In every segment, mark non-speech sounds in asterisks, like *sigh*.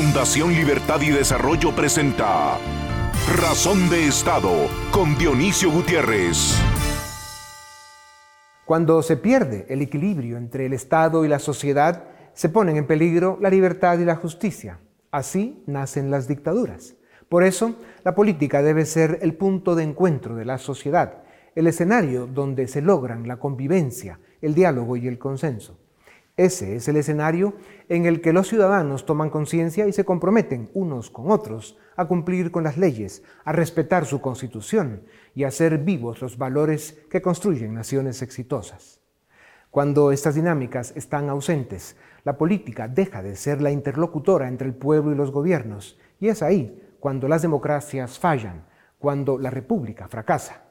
Fundación Libertad y Desarrollo presenta Razón de Estado con Dionisio Gutiérrez. Cuando se pierde el equilibrio entre el Estado y la sociedad, se ponen en peligro la libertad y la justicia. Así nacen las dictaduras. Por eso, la política debe ser el punto de encuentro de la sociedad, el escenario donde se logran la convivencia, el diálogo y el consenso. Ese es el escenario en el que los ciudadanos toman conciencia y se comprometen unos con otros a cumplir con las leyes, a respetar su constitución y a hacer vivos los valores que construyen naciones exitosas. Cuando estas dinámicas están ausentes, la política deja de ser la interlocutora entre el pueblo y los gobiernos, y es ahí cuando las democracias fallan, cuando la república fracasa.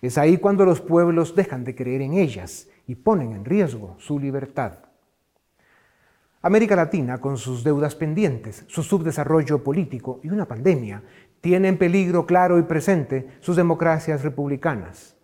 Es ahí cuando los pueblos dejan de creer en ellas y ponen en riesgo su libertad. América Latina, con sus deudas pendientes, su subdesarrollo político y una pandemia, tiene en peligro claro y presente sus democracias republicanas.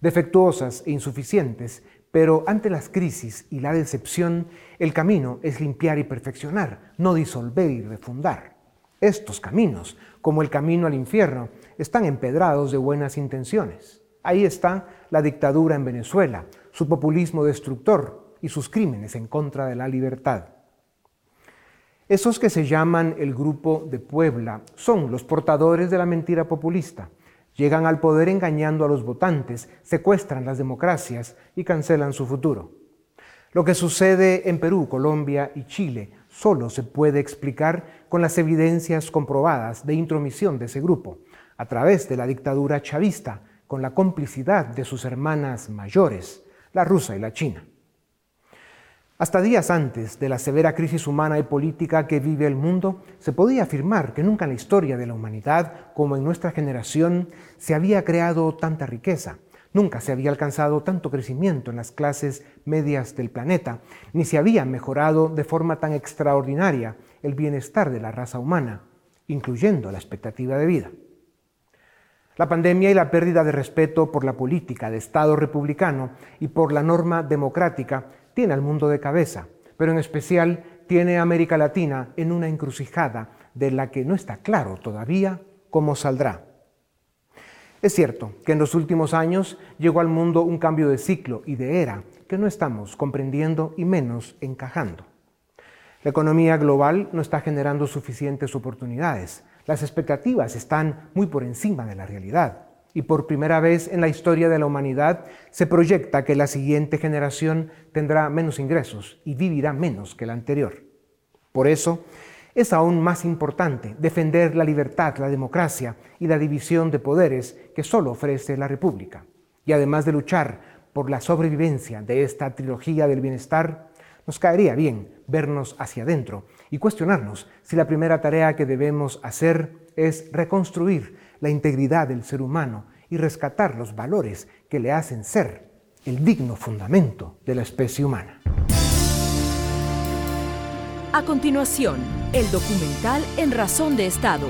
Defectuosas e insuficientes, pero ante las crisis y la decepción, el camino es limpiar y perfeccionar, no disolver y refundar. Estos caminos, como el camino al infierno, están empedrados de buenas intenciones. Ahí está la dictadura en Venezuela, su populismo destructor y sus crímenes en contra de la libertad. Esos que se llaman el Grupo de Puebla son los portadores de la mentira populista. Llegan al poder engañando a los votantes, secuestran las democracias y cancelan su futuro. Lo que sucede en Perú, Colombia y Chile solo se puede explicar con las evidencias comprobadas de intromisión de ese grupo, a través de la dictadura chavista, con la complicidad de sus hermanas mayores, la rusa y la china. Hasta días antes de la severa crisis humana y política que vive el mundo, se podía afirmar que nunca en la historia de la humanidad, como en nuestra generación, se había creado tanta riqueza. Nunca se había alcanzado tanto crecimiento en las clases medias del planeta, ni se había mejorado de forma tan extraordinaria el bienestar de la raza humana, incluyendo la expectativa de vida. La pandemia y la pérdida de respeto por la política de Estado republicano y por la norma democrática tiene al mundo de cabeza, pero en especial tiene a América Latina en una encrucijada de la que no está claro todavía cómo saldrá. Es cierto que en los últimos años llegó al mundo un cambio de ciclo y de era que no estamos comprendiendo y menos encajando. La economía global no está generando suficientes oportunidades. Las expectativas están muy por encima de la realidad y por primera vez en la historia de la humanidad se proyecta que la siguiente generación tendrá menos ingresos y vivirá menos que la anterior. Por eso, es aún más importante defender la libertad, la democracia y la división de poderes que solo ofrece la República. Y además de luchar por la sobrevivencia de esta trilogía del bienestar, nos caería bien vernos hacia adentro y cuestionarnos si la primera tarea que debemos hacer es reconstruir la integridad del ser humano y rescatar los valores que le hacen ser el digno fundamento de la especie humana. A continuación, el documental En Razón de Estado.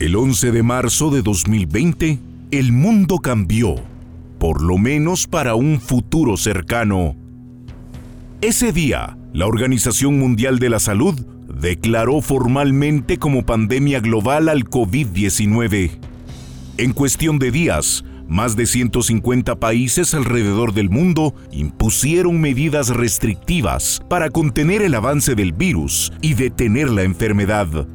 El 11 de marzo de 2020, el mundo cambió, por lo menos para un futuro cercano. Ese día, la Organización Mundial de la Salud declaró formalmente como pandemia global al COVID-19. En cuestión de días, más de 150 países alrededor del mundo impusieron medidas restrictivas para contener el avance del virus y detener la enfermedad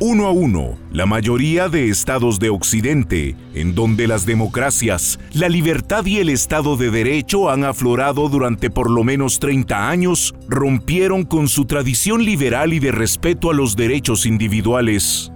uno a uno la mayoría de estados de Occidente, en donde las democracias, la libertad y el Estado de Derecho han aflorado durante por lo menos 30 años, rompieron con su tradición liberal y de respeto a los derechos individuales.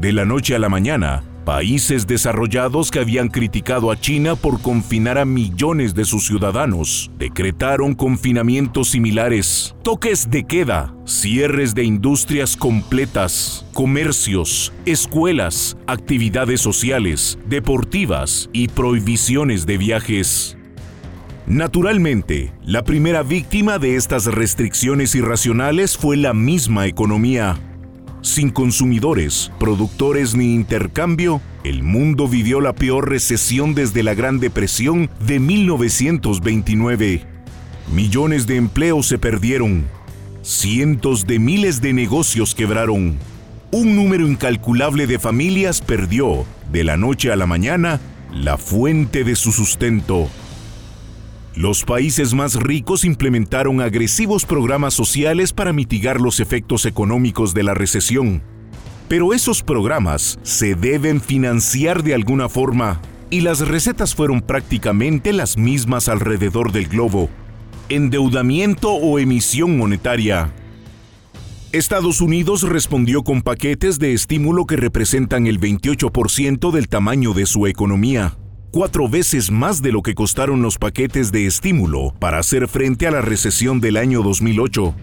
De la noche a la mañana, Países desarrollados que habían criticado a China por confinar a millones de sus ciudadanos decretaron confinamientos similares, toques de queda, cierres de industrias completas, comercios, escuelas, actividades sociales, deportivas y prohibiciones de viajes. Naturalmente, la primera víctima de estas restricciones irracionales fue la misma economía sin consumidores, productores ni intercambio, el mundo vivió la peor recesión desde la Gran Depresión de 1929. Millones de empleos se perdieron. Cientos de miles de negocios quebraron. Un número incalculable de familias perdió, de la noche a la mañana, la fuente de su sustento. Los países más ricos implementaron agresivos programas sociales para mitigar los efectos económicos de la recesión. Pero esos programas se deben financiar de alguna forma, y las recetas fueron prácticamente las mismas alrededor del globo. Endeudamiento o emisión monetaria. Estados Unidos respondió con paquetes de estímulo que representan el 28% del tamaño de su economía cuatro veces más de lo que costaron los paquetes de estímulo para hacer frente a la recesión del año 2008.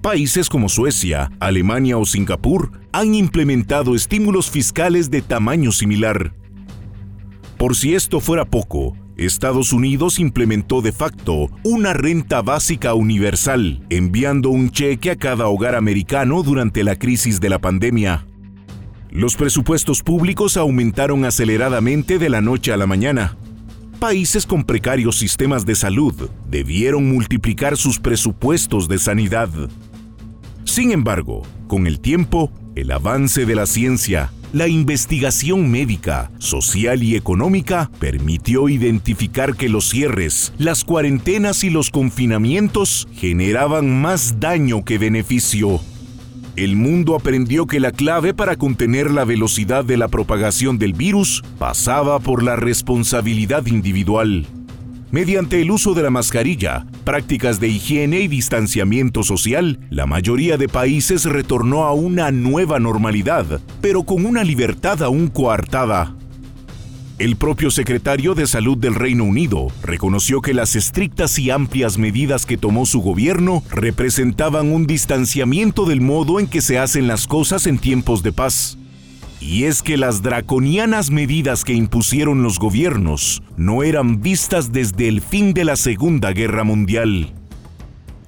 Países como Suecia, Alemania o Singapur han implementado estímulos fiscales de tamaño similar. Por si esto fuera poco, Estados Unidos implementó de facto una renta básica universal, enviando un cheque a cada hogar americano durante la crisis de la pandemia. Los presupuestos públicos aumentaron aceleradamente de la noche a la mañana. Países con precarios sistemas de salud debieron multiplicar sus presupuestos de sanidad. Sin embargo, con el tiempo, el avance de la ciencia, la investigación médica, social y económica permitió identificar que los cierres, las cuarentenas y los confinamientos generaban más daño que beneficio el mundo aprendió que la clave para contener la velocidad de la propagación del virus pasaba por la responsabilidad individual. Mediante el uso de la mascarilla, prácticas de higiene y distanciamiento social, la mayoría de países retornó a una nueva normalidad, pero con una libertad aún coartada. El propio secretario de Salud del Reino Unido reconoció que las estrictas y amplias medidas que tomó su gobierno representaban un distanciamiento del modo en que se hacen las cosas en tiempos de paz. Y es que las draconianas medidas que impusieron los gobiernos no eran vistas desde el fin de la Segunda Guerra Mundial.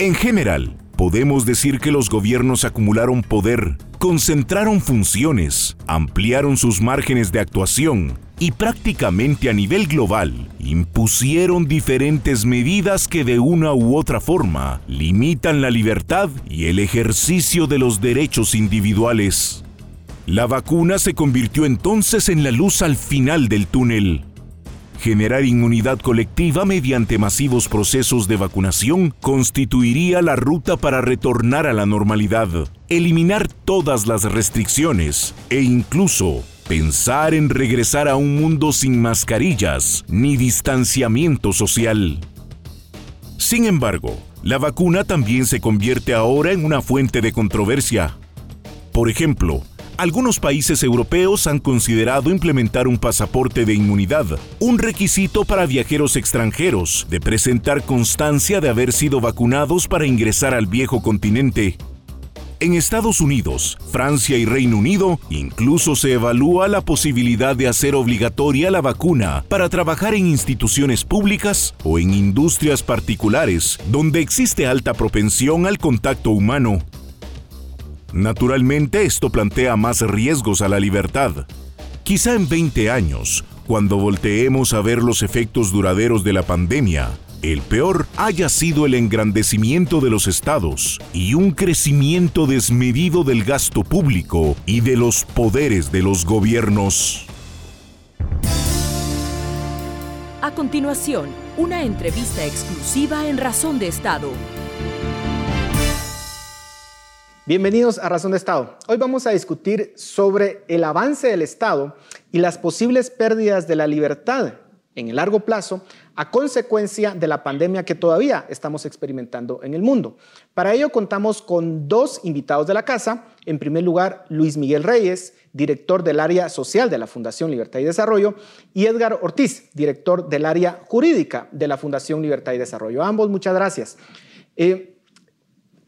En general, podemos decir que los gobiernos acumularon poder, concentraron funciones, ampliaron sus márgenes de actuación y prácticamente a nivel global impusieron diferentes medidas que de una u otra forma limitan la libertad y el ejercicio de los derechos individuales. La vacuna se convirtió entonces en la luz al final del túnel. Generar inmunidad colectiva mediante masivos procesos de vacunación constituiría la ruta para retornar a la normalidad, eliminar todas las restricciones e incluso pensar en regresar a un mundo sin mascarillas ni distanciamiento social. Sin embargo, la vacuna también se convierte ahora en una fuente de controversia. Por ejemplo, algunos países europeos han considerado implementar un pasaporte de inmunidad, un requisito para viajeros extranjeros de presentar constancia de haber sido vacunados para ingresar al viejo continente en Estados Unidos, Francia y Reino Unido incluso se evalúa la posibilidad de hacer obligatoria la vacuna para trabajar en instituciones públicas o en industrias particulares donde existe alta propensión al contacto humano. Naturalmente esto plantea más riesgos a la libertad. Quizá en 20 años, cuando volteemos a ver los efectos duraderos de la pandemia, el peor haya sido el engrandecimiento de los estados y un crecimiento desmedido del gasto público y de los poderes de los gobiernos. A continuación, una entrevista exclusiva en Razón de Estado. Bienvenidos a Razón de Estado. Hoy vamos a discutir sobre el avance del Estado y las posibles pérdidas de la libertad en el largo plazo a consecuencia de la pandemia que todavía estamos experimentando en el mundo. Para ello contamos con dos invitados de la casa. En primer lugar, Luis Miguel Reyes, director del área social de la Fundación Libertad y Desarrollo, y Edgar Ortiz, director del área jurídica de la Fundación Libertad y Desarrollo. ambos, muchas gracias. Eh,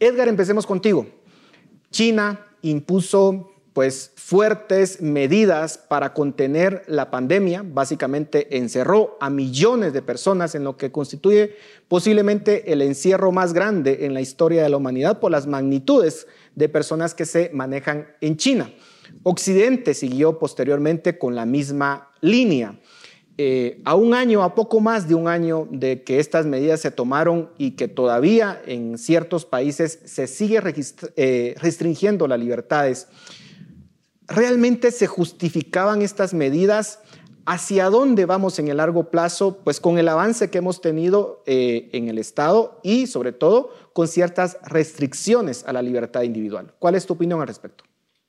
Edgar, empecemos contigo. China impuso pues fuertes medidas para contener la pandemia. Básicamente encerró a millones de personas en lo que constituye posiblemente el encierro más grande en la historia de la humanidad por las magnitudes de personas que se manejan en China. Occidente siguió posteriormente con la misma línea. eh, a un año, a poco más de un año de que estas medidas se tomaron y que todavía en ciertos países se sigue eh, restringiendo las libertades, ¿realmente se justificaban estas medidas? ¿Hacia dónde vamos en el largo plazo? Pues con el avance que hemos tenido eh, en el Estado y sobre todo con ciertas restricciones a la libertad individual. ¿Cuál es tu opinión al respecto?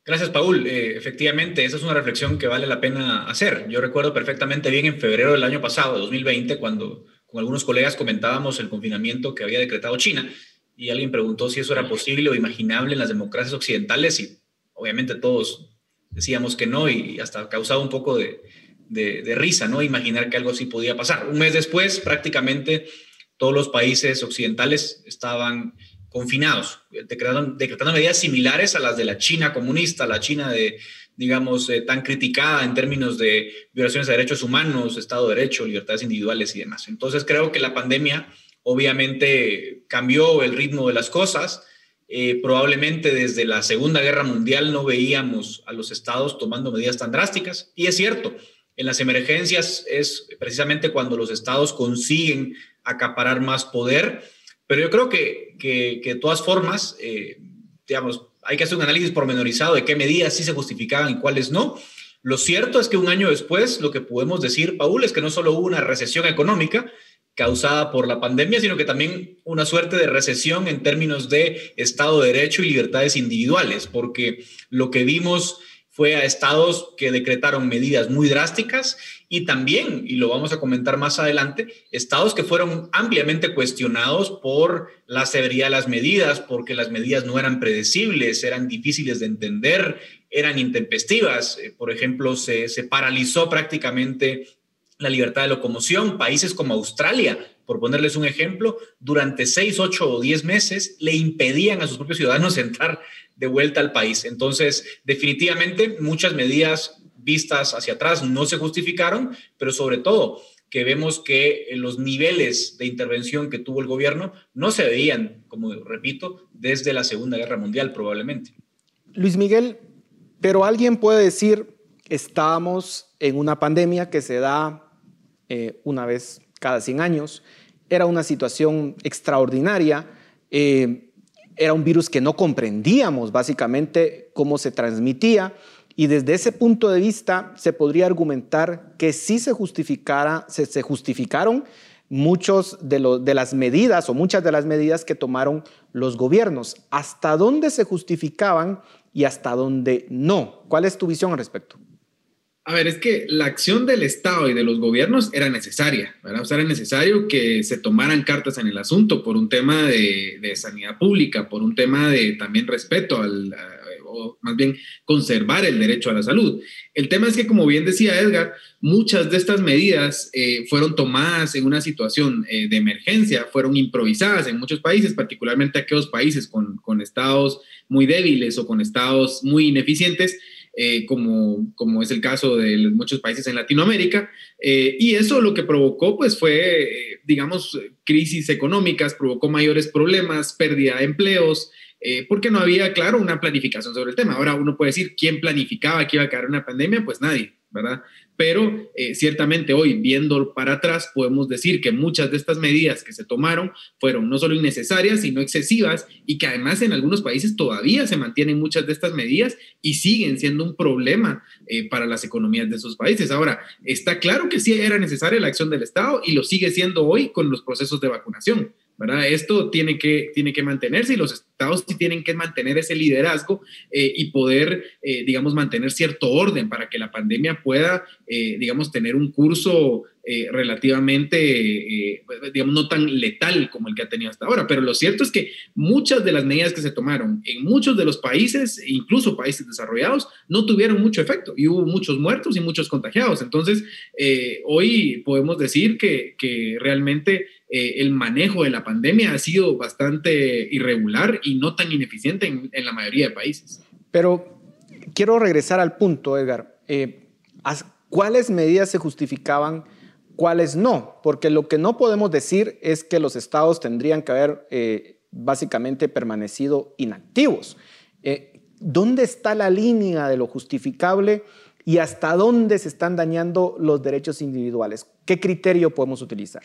Gracias, Paul. Eh, efectivamente, esa es una reflexión que vale la pena hacer. Yo recuerdo perfectamente bien en febrero del año pasado, 2020, cuando con algunos colegas comentábamos el confinamiento que había decretado China y alguien preguntó si eso era posible o imaginable en las democracias occidentales y obviamente todos decíamos que no y hasta causaba un poco de, de risa, ¿no? Imaginar que algo así podía pasar. Un mes después, prácticamente todos los países occidentales estaban confinados, decretando, medidas similares a las de la China comunista, la China de, digamos, eh, tan criticada en términos de violaciones de derechos humanos, Estado de Derecho, libertades individuales y demás. Entonces creo que la pandemia obviamente cambió el ritmo de las cosas. Eh, probablemente desde la Segunda Guerra Mundial no veíamos a los estados tomando medidas tan drásticas. Y es cierto, en las emergencias es precisamente cuando los estados consiguen acaparar más poder pero yo creo que, que, de todas formas, eh, digamos, hay que hacer un análisis pormenorizado de qué medidas sí se justificaban y cuáles no. Lo cierto es que un año después, lo que podemos decir, Paul, es que no solo hubo una recesión económica causada por la pandemia, sino que también una suerte de recesión en términos de Estado de Derecho y libertades individuales, porque lo que vimos fue a estados que decretaron medidas muy drásticas y también, y lo vamos a comentar más adelante, estados que fueron ampliamente cuestionados por la severidad de las medidas, porque las medidas no eran predecibles, eran difíciles de entender, eran intempestivas. Eh, por ejemplo, se, se paralizó prácticamente la libertad de locomoción. Países como Australia, por ponerles un ejemplo, durante seis, ocho o diez meses le impedían a sus propios ciudadanos *laughs* entrar de vuelta al país. Entonces, definitivamente muchas medidas vistas hacia atrás no se justificaron, pero sobre todo que vemos que los niveles de intervención que tuvo el gobierno no se veían, como repito, desde la Segunda Guerra Mundial probablemente. Luis Miguel, pero alguien puede decir, estábamos en una pandemia que se da eh, una vez cada 100 años, era una situación extraordinaria, eh, era un virus que no comprendíamos básicamente cómo se transmitía y desde ese punto de vista se podría argumentar que sí se, justificara, se, justificaron muchos de, de las medidas o muchas de las medidas que tomaron los gobiernos. ¿Hasta dónde se justificaban y hasta dónde no? ¿Cuál es tu visión al respecto? A ver, es que la acción del Estado y de los gobiernos era necesaria, ¿verdad? O sea, era necesario que se tomaran cartas en el asunto por un tema de, sanidad pública, por un tema de también respeto al, o más bien conservar el derecho a la salud. El tema es que, como bien decía Edgar, muchas de estas medidas eh, fueron tomadas en una situación eh, de emergencia, fueron improvisadas en muchos países, particularmente aquellos países con, con estados muy débiles o con estados muy ineficientes eh, como, como es el caso de muchos países en Latinoamérica. Eh, y eso lo que provocó, pues fue, eh, digamos, crisis económicas, provocó mayores problemas, pérdida de empleos, porque no había, claro, una planificación sobre el tema. Ahora uno puede decir, ¿quién planificaba que iba a caer una pandemia? Pues nadie, ¿verdad? pero eh, ciertamente hoy, viendo para atrás, podemos decir que muchas de estas medidas que se tomaron fueron no solo innecesarias, sino excesivas y que además en algunos países todavía se mantienen muchas de estas medidas y siguen siendo un problema eh, para las economías de esos países. Ahora, está claro que sí era necesaria la acción del Estado y lo sigue siendo hoy con los procesos de vacunación. ¿Verdad? Esto tiene que, tiene que mantenerse y los estados sí tienen que mantener ese liderazgo eh, y poder, eh, digamos, mantener cierto orden para que la pandemia pueda, eh, digamos, tener un curso relativamente, digamos, no tan letal como el que ha tenido hasta ahora. Pero lo cierto es que muchas de las medidas que se tomaron en muchos de los países, incluso países desarrollados, no tuvieron mucho efecto y hubo muchos muertos y muchos contagiados. Entonces, hoy podemos decir que, que realmente eh, el manejo de la pandemia ha sido bastante irregular y no tan ineficiente en, la mayoría de países. Pero quiero regresar al punto, Edgar. Eh, ¿Cuáles medidas se justificaban? ¿Cuáles no? Porque lo que no podemos decir es que los estados tendrían que haber eh, básicamente permanecido inactivos. ¿Dónde está la línea de lo justificable y hasta dónde se están dañando los derechos individuales? ¿Qué criterio podemos utilizar?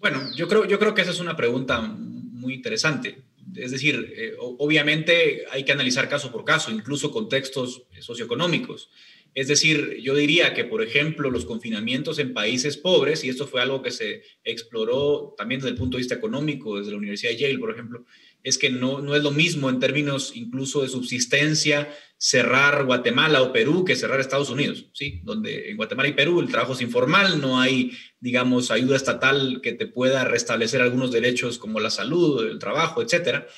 Bueno, yo creo, yo creo que esa es una pregunta muy interesante. Es decir, eh, obviamente hay que analizar caso por caso, incluso contextos socioeconómicos. Es decir, yo diría que, por ejemplo, los confinamientos en países pobres, y esto fue algo que se exploró también desde el punto de vista económico, desde la Universidad de Yale, por ejemplo, es que no, no es lo mismo en términos incluso de subsistencia cerrar Guatemala o Perú que cerrar Estados Unidos, ¿sí? Donde en Guatemala y Perú el trabajo es informal, no hay, digamos, ayuda estatal que te pueda restablecer algunos derechos como la salud, el trabajo, etcétera.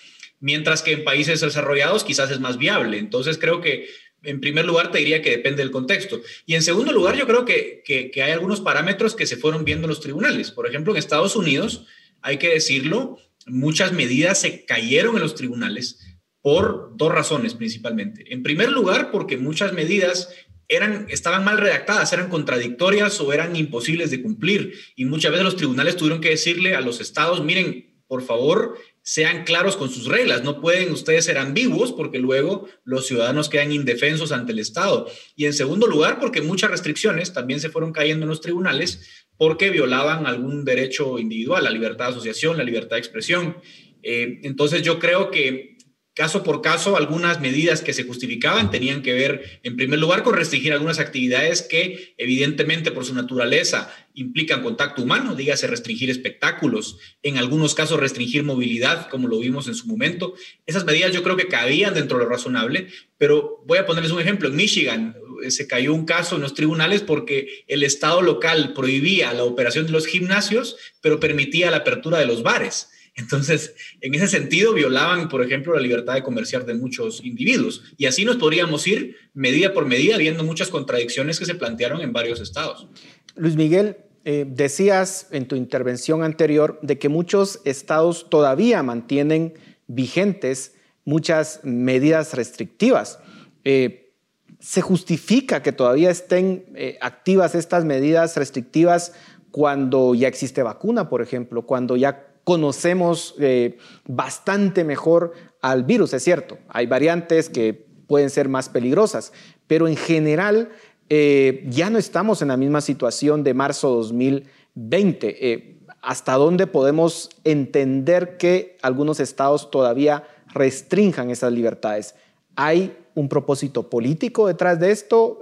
Mientras que en países desarrollados quizás es más viable. Entonces creo que en primer lugar, te diría que depende del contexto. Y en segundo lugar, yo creo que, que, hay algunos parámetros que se fueron viendo en los tribunales. Por ejemplo, en Estados Unidos, hay que decirlo, muchas medidas se cayeron en los tribunales por dos razones principalmente. En primer lugar, porque muchas medidas eran, estaban mal redactadas, eran contradictorias o eran imposibles de cumplir. Y muchas veces los tribunales tuvieron que decirle a los estados, miren, por favor, sean claros con sus reglas. No pueden ustedes ser ambiguos porque luego los ciudadanos quedan indefensos ante el Estado. Y en segundo lugar, porque muchas restricciones también se fueron cayendo en los tribunales porque violaban algún derecho individual, la libertad de asociación, la libertad de expresión. Eh, entonces yo creo que caso por caso, algunas medidas que se justificaban tenían que ver, en primer lugar, con restringir algunas actividades que, evidentemente, por su naturaleza, implican contacto humano, dígase restringir espectáculos, en algunos casos restringir movilidad, como lo vimos en su momento. Esas medidas yo creo que cabían dentro de lo razonable, pero voy a ponerles un ejemplo. En Michigan eh, se cayó un caso en los tribunales porque el Estado local prohibía la operación de los gimnasios, pero permitía la apertura de los bares. Entonces, en ese sentido, violaban, por ejemplo, la libertad de comerciar de muchos individuos. Y así nos podríamos ir medida por medida, viendo muchas contradicciones que se plantearon en varios estados. Luis Miguel, eh, decías en tu intervención anterior de que muchos estados todavía mantienen vigentes muchas medidas restrictivas. Eh, ¿Se justifica que todavía estén eh, activas estas medidas restrictivas cuando ya existe vacuna, por ejemplo, cuando ya conocemos eh, bastante mejor al virus, es cierto. Hay variantes que pueden ser más peligrosas, pero en general eh, ya no estamos en la misma situación de marzo 2020. Eh, ¿Hasta dónde podemos entender que algunos estados todavía restrinjan esas libertades? ¿Hay un propósito político detrás de esto?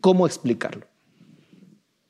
¿Cómo explicarlo?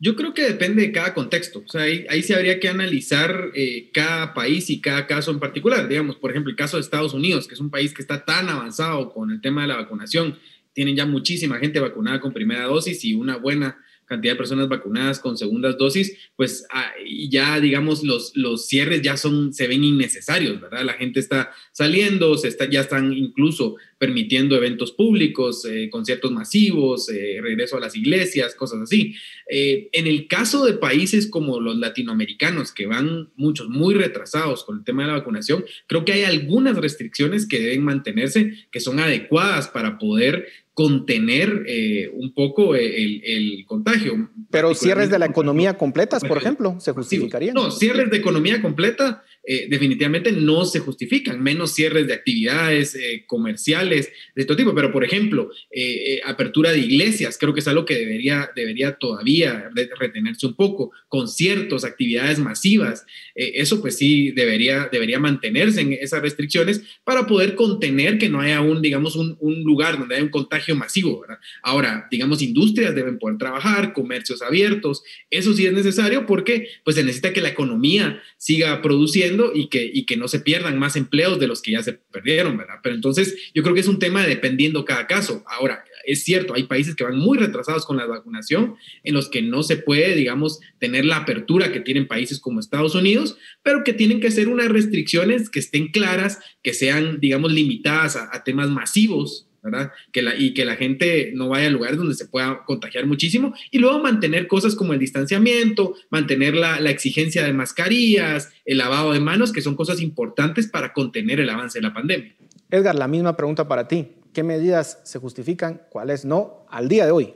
Yo creo que depende de cada contexto. O sea, ahí, ahí sí habría que analizar eh, cada país y cada caso en particular. Digamos, por ejemplo, el caso de Estados Unidos, que es un país que está tan avanzado con el tema de la vacunación. Tienen ya muchísima gente vacunada con primera dosis y una buena cantidad de personas vacunadas con segundas dosis, pues ah, ya, digamos, los, los cierres ya son, se ven innecesarios, ¿verdad? La gente está saliendo, se está, ya están incluso permitiendo eventos públicos, eh, conciertos masivos, eh, regreso a las iglesias, cosas así. Eh, en el caso de países como los latinoamericanos, que van muchos muy retrasados con el tema de la vacunación, creo que hay algunas restricciones que deben mantenerse, que son adecuadas para poder contener un poco el, el, contagio. Pero cierres de la economía completas, por ejemplo, se justificarían. No, cierres de economía completa eh, definitivamente no se justifican, menos cierres de actividades eh, comerciales de todo tipo. Pero, por ejemplo, eh, apertura de iglesias, creo que es algo que debería, debería todavía retenerse un poco, conciertos, actividades masivas, eso pues sí debería, debería mantenerse en esas restricciones para poder contener que no haya un, digamos, un, lugar donde haya un contagio masivo. Ahora, digamos, industrias deben poder trabajar, comercios abiertos, eso sí es necesario porque pues se necesita que la economía siga produciendo y que, y que no se pierdan más empleos de los que ya se perdieron, ¿verdad? Pero entonces yo creo que es un tema dependiendo cada caso. Ahora, es cierto, hay países que van muy retrasados con la vacunación, en los que no se puede, digamos, tener la apertura que tienen países como Estados Unidos, pero que tienen que ser unas restricciones que estén claras, que sean, digamos, limitadas a temas masivos ¿verdad? Que la, y que la gente no vaya a lugares donde se pueda contagiar muchísimo y luego mantener cosas como el distanciamiento, mantener la, la, exigencia de mascarillas, el lavado de manos, que son cosas importantes para contener el avance de la pandemia. Edgar, la misma pregunta para ti. ¿Qué medidas se justifican, cuáles no, al día de hoy?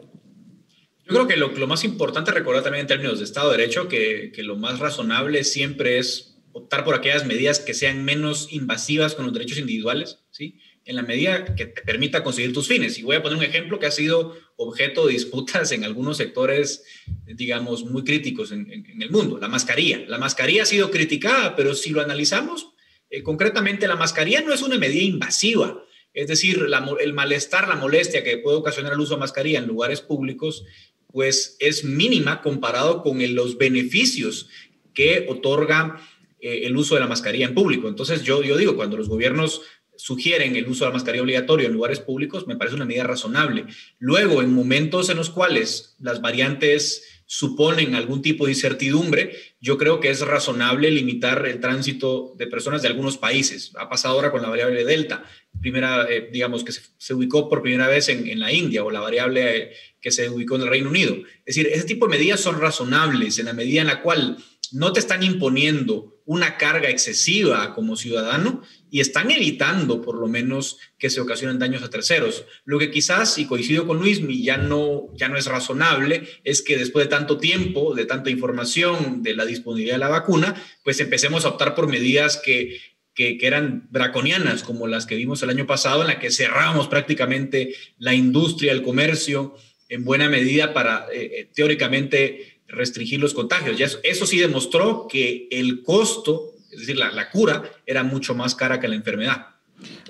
Yo creo que lo, lo más importante recordar también en términos de Estado de Derecho, que, que lo más razonable siempre es optar por aquellas medidas que sean menos invasivas con los derechos individuales, ¿sí? En la medida que te permita conseguir tus fines. Y voy a poner un ejemplo que ha sido objeto de disputas en algunos sectores, digamos, muy críticos en, el mundo, la mascarilla. La mascarilla ha sido criticada, pero si lo analizamos, eh, concretamente la mascarilla no es una medida invasiva. Es decir, el malestar, la molestia que puede ocasionar el uso de mascarilla en lugares públicos, pues es mínima comparado con los beneficios que otorga eh, el uso de la mascarilla en público. Entonces, yo, yo digo, cuando los gobiernos sugieren el uso de la mascarilla obligatoria en lugares públicos, me parece una medida razonable. Luego, en momentos en los cuales las variantes suponen algún tipo de incertidumbre, yo creo que es razonable limitar el tránsito de personas de algunos países. Ha pasado ahora con la variable Delta, primera, eh, digamos, que se, ubicó por primera vez en, la India o la variable eh, que se ubicó en el Reino Unido. Es decir, ese tipo de medidas son razonables en la medida en la cual no te están imponiendo una carga excesiva como ciudadano y están evitando por lo menos que se ocasionen daños a terceros. Lo que quizás, y coincido con Luis, ya no, ya no es razonable, es que después de tanto tiempo, de tanta información, de la disponibilidad de la vacuna, pues empecemos a optar por medidas que, que, eran draconianas, como las que vimos el año pasado, en la que cerramos prácticamente la industria, el comercio, en buena medida para, eh, eh, teóricamente, restringir los contagios. Eso, sí demostró que el costo, es decir, la, cura, era mucho más cara que la enfermedad.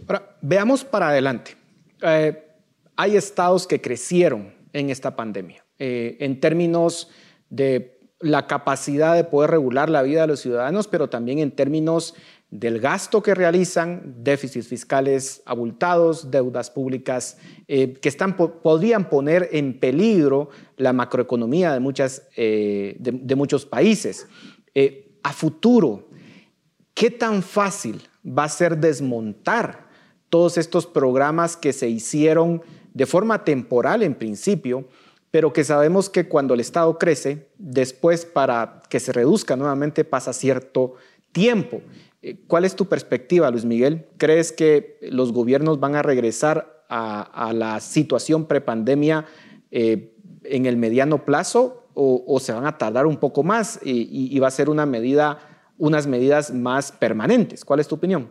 Ahora, veamos para adelante. Eh, hay estados que crecieron en esta pandemia eh, en términos de la capacidad de poder regular la vida de los ciudadanos, pero también en términos del gasto que realizan, déficits fiscales abultados, deudas públicas eh, que están, podrían poner en peligro la macroeconomía de, muchas, eh, de, muchos países. Eh, a futuro, ¿qué tan fácil va a ser desmontar todos estos programas que se hicieron de forma temporal en principio, pero que sabemos que cuando el Estado crece, después para que se reduzca nuevamente pasa cierto tiempo? ¿Cuál es tu perspectiva, Luis Miguel? ¿Crees que los gobiernos van a regresar a, la situación prepandemia eh, en el mediano plazo o, se van a tardar un poco más y, va a ser unas medidas más permanentes? ¿Cuál es tu opinión?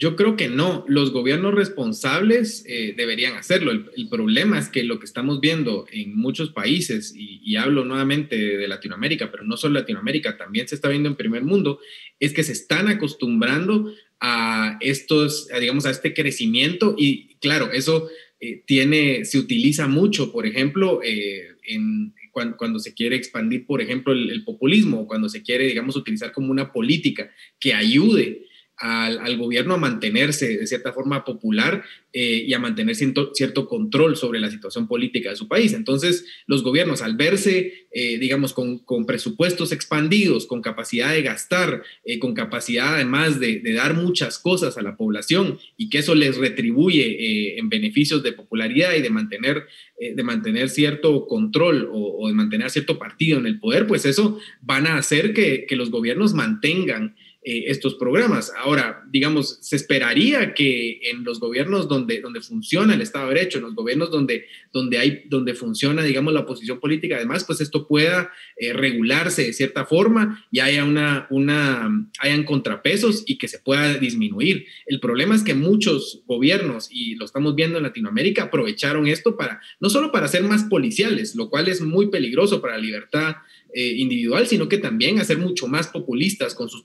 Yo creo que no, los gobiernos responsables eh, deberían hacerlo. El, problema es que lo que estamos viendo en muchos países, y, hablo nuevamente de Latinoamérica, pero no solo Latinoamérica, también se está viendo en primer mundo, es que se están acostumbrando a estos, digamos, a este crecimiento y claro, eso eh, tiene, se utiliza mucho, por ejemplo, eh, en, cuando, se quiere expandir, por ejemplo, el, el populismo, cuando se quiere, digamos, utilizar como una política que ayude al, gobierno a mantenerse de cierta forma popular eh, y a mantener cierto, cierto, control sobre la situación política de su país. Entonces, los gobiernos, al verse, eh, digamos, con, presupuestos expandidos, con capacidad de gastar, eh, con capacidad además de, dar muchas cosas a la población y que eso les retribuye en beneficios de popularidad y de mantener, de mantener cierto control o, de mantener cierto partido en el poder, pues eso van a hacer que, que los gobiernos mantengan eh, estos programas. Ahora, digamos, se esperaría que en los gobiernos donde, donde funciona el Estado de Derecho, en los gobiernos donde, donde, hay, donde funciona, digamos, la oposición política, además, pues esto pueda eh, regularse de cierta forma y haya una, una, hayan contrapesos y que se pueda disminuir. El problema es que muchos gobiernos, y lo estamos viendo en Latinoamérica, aprovecharon esto para, no solo para ser más policiales, lo cual es muy peligroso para la libertad eh, individual, sino que también a ser mucho más populistas con sus,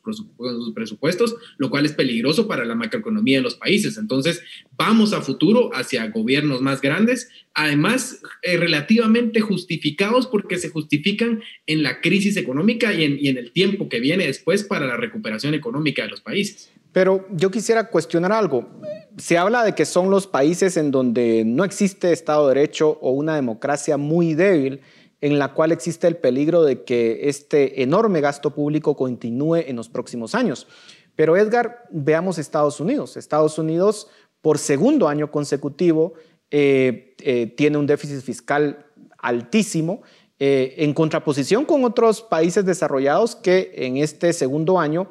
presupuestos, lo cual es peligroso para la macroeconomía de los países. Entonces, vamos a futuro hacia gobiernos más grandes, además eh, relativamente justificados porque se justifican en la crisis económica y en, y en el tiempo que viene después para la recuperación económica de los países. Pero yo quisiera cuestionar algo. Se habla de que son los países en donde no existe Estado de Derecho o una democracia muy débil en la cual existe el peligro de que este enorme gasto público continúe en los próximos años. Pero Edgar, veamos Estados Unidos. Estados Unidos, por segundo año consecutivo, eh, eh, tiene un déficit fiscal altísimo, eh, en contraposición con otros países desarrollados que en este segundo año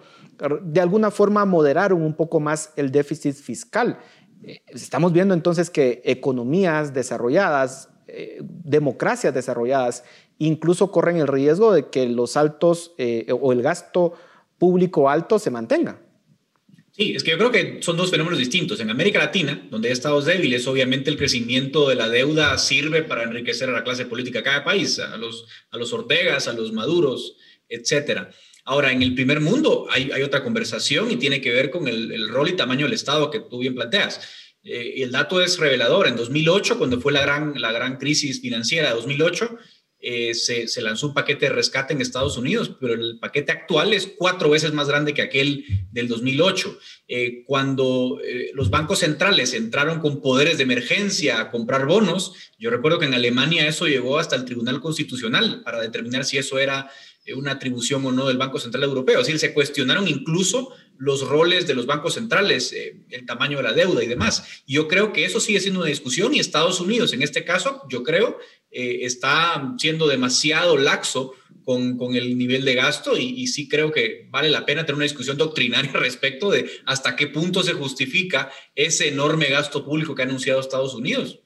de alguna forma moderaron un poco más el déficit fiscal. Estamos viendo entonces que economías desarrolladas eh, democracias desarrolladas incluso corren el riesgo de que los altos eh, o el gasto público alto se mantenga. Sí, es que yo creo que son dos fenómenos distintos. En América Latina, donde hay estados débiles, obviamente el crecimiento de la deuda sirve para enriquecer a la clase política de cada país, a los, a los Ortegas, a los Maduros, etcétera. Ahora, en el primer mundo hay, otra conversación y tiene que ver con el, rol y tamaño del Estado que tú bien planteas. Eh, el dato es revelador. En 2008, cuando fue la gran, la gran crisis financiera de 2008, eh, se, se, lanzó un paquete de rescate en Estados Unidos, pero el paquete actual es cuatro veces más grande que aquel del 2008. Eh, cuando eh, los bancos centrales entraron con poderes de emergencia a comprar bonos, yo recuerdo que en Alemania eso llegó hasta el Tribunal Constitucional para determinar si eso era una atribución o no del Banco Central Europeo. Es decir, se cuestionaron incluso los roles de los bancos centrales, eh, el tamaño de la deuda y demás. Yo creo que eso sigue siendo una discusión y Estados Unidos, en este caso, yo creo, eh, está siendo demasiado laxo con, con, el nivel de gasto y, y, sí creo que vale la pena tener una discusión doctrinaria *laughs* respecto de hasta qué punto se justifica ese enorme gasto público que ha anunciado Estados Unidos.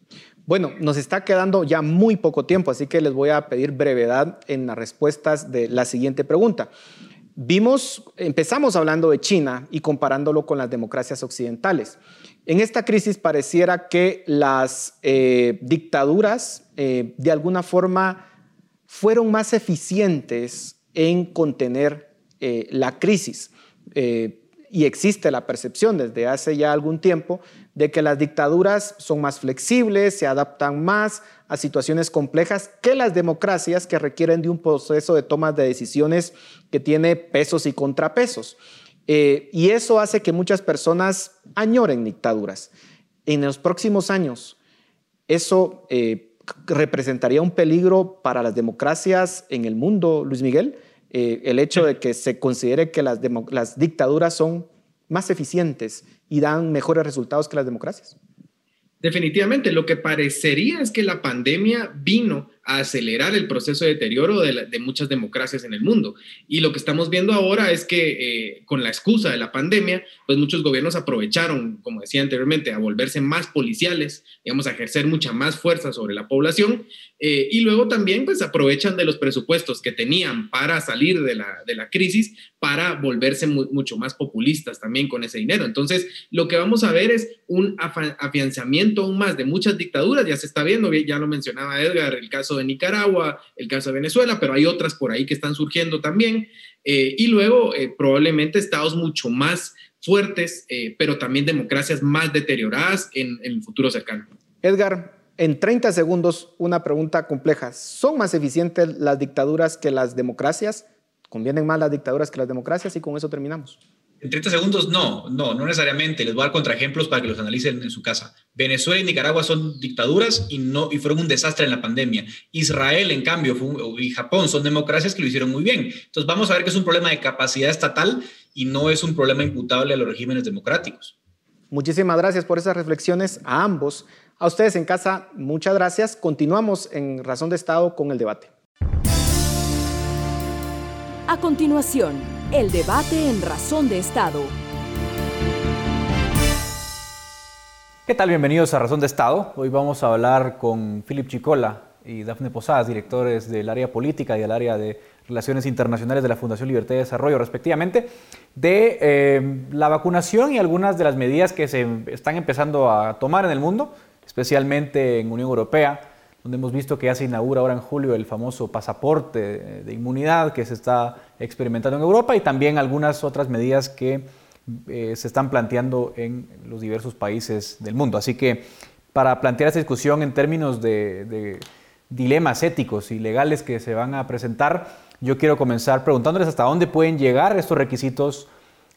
Bueno, nos está quedando ya muy poco tiempo, así que les voy a pedir brevedad en las respuestas de la siguiente pregunta. Vimos, empezamos hablando de China y comparándolo con las democracias occidentales. En esta crisis pareciera que las eh, dictaduras eh, de alguna forma fueron más eficientes en contener eh, la crisis. Y existe la percepción desde hace ya algún tiempo de que las dictaduras son más flexibles, se adaptan más a situaciones complejas que las democracias que requieren de un proceso de toma de decisiones que tiene pesos y contrapesos. Eh, y eso hace que muchas personas añoren dictaduras. En los próximos años, eso eh, representaría un peligro para las democracias en el mundo, Luis Miguel. Eh, el hecho de que se considere que las, las dictaduras son más eficientes y dan mejores resultados que las democracias. Definitivamente, lo que parecería es que la pandemia vino a acelerar el proceso de deterioro de, la, de, muchas democracias en el mundo. Y lo que estamos viendo ahora es que eh, con la excusa de la pandemia, pues muchos gobiernos aprovecharon, como decía anteriormente, a volverse más policiales, digamos, a ejercer mucha más fuerza sobre la población. Eh, y luego también, pues, aprovechan de los presupuestos que tenían para salir de la, de la crisis para volverse mu mucho más populistas también con ese dinero. Entonces, lo que vamos a ver es un afianzamiento aún más de muchas dictaduras, ya se está viendo, ya lo mencionaba Edgar, el caso de Nicaragua, el caso de Venezuela, pero hay otras por ahí que están surgiendo también. Eh, y luego eh, probablemente estados mucho más fuertes, eh, pero también democracias más deterioradas en, en el futuro cercano. Edgar, en 30 segundos, una pregunta compleja. ¿Son más eficientes las dictaduras que las democracias? ¿Convienen más las dictaduras que las democracias? Y con eso terminamos. En 30 segundos, no, no, no necesariamente. Les voy a dar contraejemplos para que los analicen en su casa. Venezuela y Nicaragua son dictaduras y, no, y fueron un desastre en la pandemia. Israel, en cambio, fue, y Japón son democracias que lo hicieron muy bien. Entonces vamos a ver que es un problema de capacidad estatal y no es un problema imputable a los regímenes democráticos. Muchísimas gracias por esas reflexiones a ambos. A ustedes en casa, muchas gracias. Continuamos en Razón de Estado con el debate. A continuación, el debate en Razón de Estado. ¿Qué tal? Bienvenidos a Razón de Estado. Hoy vamos a hablar con Philip Chicola y Dafne Posadas, directores del área política y del área de Relaciones Internacionales de la Fundación Libertad y Desarrollo, respectivamente, de eh, la vacunación y algunas de las medidas que se están empezando a tomar en el mundo, especialmente en Unión Europea, donde hemos visto que ya se inaugura ahora en julio el famoso pasaporte de inmunidad que se está experimentando en Europa y también algunas otras medidas que eh, se están planteando en los diversos países del mundo. Así que para plantear esta discusión en términos de, dilemas éticos y legales que se van a presentar, yo quiero comenzar preguntándoles hasta dónde pueden llegar estos requisitos